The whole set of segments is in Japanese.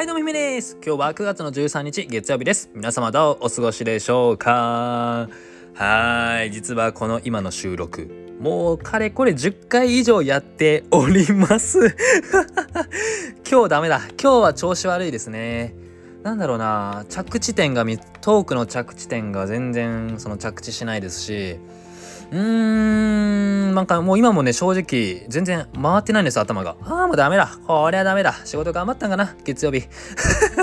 はいどうもひめです。今日は9月の13日月曜日です。皆様どうお過ごしでしょうか？はい実はこの今の収録もうかれこれ10回以上やっております。今日ダメだ。今日は調子悪いですね。なんだろうな。着地点がトークの着地点が全然その着地しないですしうーん、なんかもう今もね、正直、全然回ってないんです、頭が。ああ、もうダメだ。こりゃダメだ。仕事頑張ったんかな、月曜日。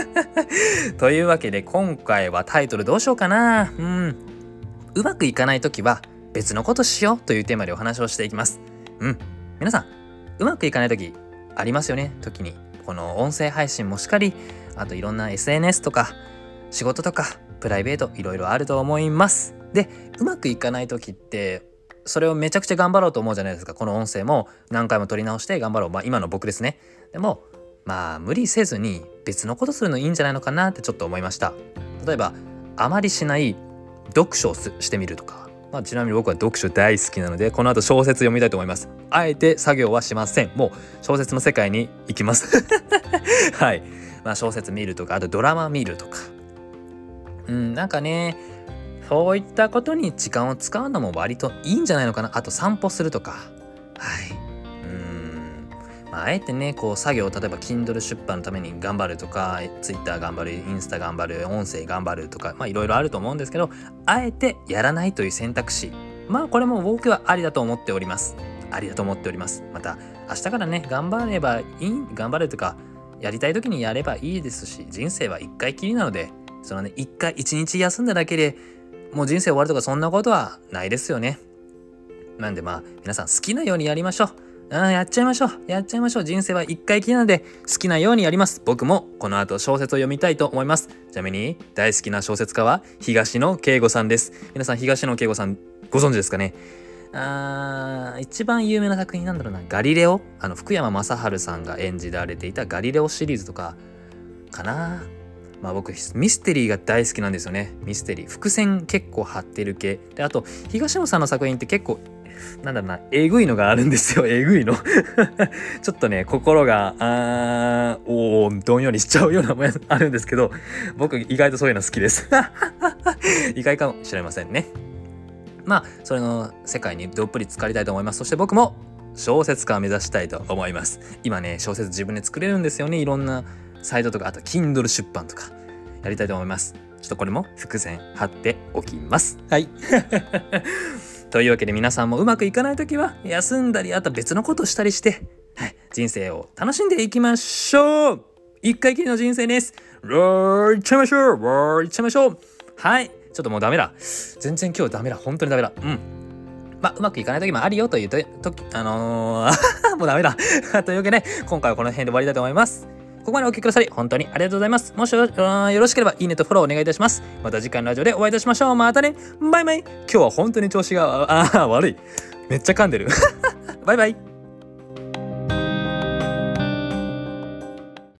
というわけで、今回はタイトルどうしようかな。うん。うまくいかないときは、別のことしようというテーマでお話をしていきます。うん。皆さん、うまくいかないとき、ありますよね、時に。この音声配信もしっかり、あといろんな SNS とか、仕事とか、プライベート、いろいろあると思います。でうまくいかない時ってそれをめちゃくちゃ頑張ろうと思うじゃないですか。この音声も何回も撮り直して頑張ろう。まあ今の僕ですね。でもまあ無理せずに別のことするのいいんじゃないのかなってちょっと思いました。例えばあまりしない読書をしてみるとか、まあ、ちなみに僕は読書大好きなのでこの後小説読みたいと思います。あえて作業はしません。もう小説の世界に行きます。はい。まあ小説見るとかあとドラマ見るとか。うんなんかねそういったことに時間を使うのも割といいんじゃないのかな。あと散歩するとか。はい。まああえてねこう作業例えば Kindle 出版のために頑張るとか Twitter 頑張るインスタ頑張る音声頑張るとかいろいろあると思うんですけどあえてやらないという選択肢。まあこれも僕はありだと思っております。ありだと思っております。また明日からね頑張ればいい頑張るとかやりたい時にやればいいですし人生は一回きりなのでそのね一回一日休んだだけでもう人生終わるとかそんなことはないですよね。なんでまあ皆さん好きなようにやりましょう。あやっちゃいましょう。やっちゃいましょう。人生は一回きりなので好きなようにやります。僕もこの後小説を読みたいと思います。ちなみに大好きな小説家は東野圭吾さんです。皆さん東野圭吾さんご存知ですかね？あー一番有名な作品なんだろうな。ガリレオ？あの福山雅治さんが演じられていたガリレオシリーズとかかなまあ僕ミステリーが大好きなんですよね。ミステリー。伏線結構張ってる系。であと東野さんの作品って結構なんだろうなえぐいのがあるんですよ。えぐいの。ちょっとね心があーおおどんよりしちゃうようなもやあるんですけど僕意外とそういうの好きです。意外かもしれませんね。まあそれの世界にどっぷり浸かりたいと思います。そして僕も小説家を目指したいと思います。今ね小説自分で作れるんですよね。いろんなサイトとかあと Kindle 出版とかやりたいと思います。ちょっとこれも伏線貼っておきます。はい。というわけで皆さんもうまくいかない時は休んだりあと別のことしたりして、はい、人生を楽しんでいきましょう。一回きりの人生です。ローいっちゃいましょう。ローいっちゃいましょう。はい。ちょっともうダメだ。全然今日ダメだ。本当にダメだ。うん。まあ、うまくいかない時もあるよというと、とあのー もうダメだ。というわけで、今回はこの辺で終わりたいと思います。ここまでお聞きくださり、本当にありがとうございます。もしよろしければ、いいねとフォローお願いいたします。また次回のラジオでお会いいたしましょう。またね。バイバイ。今日は本当に調子が、あ悪い。めっちゃ噛んでる。バイバイ。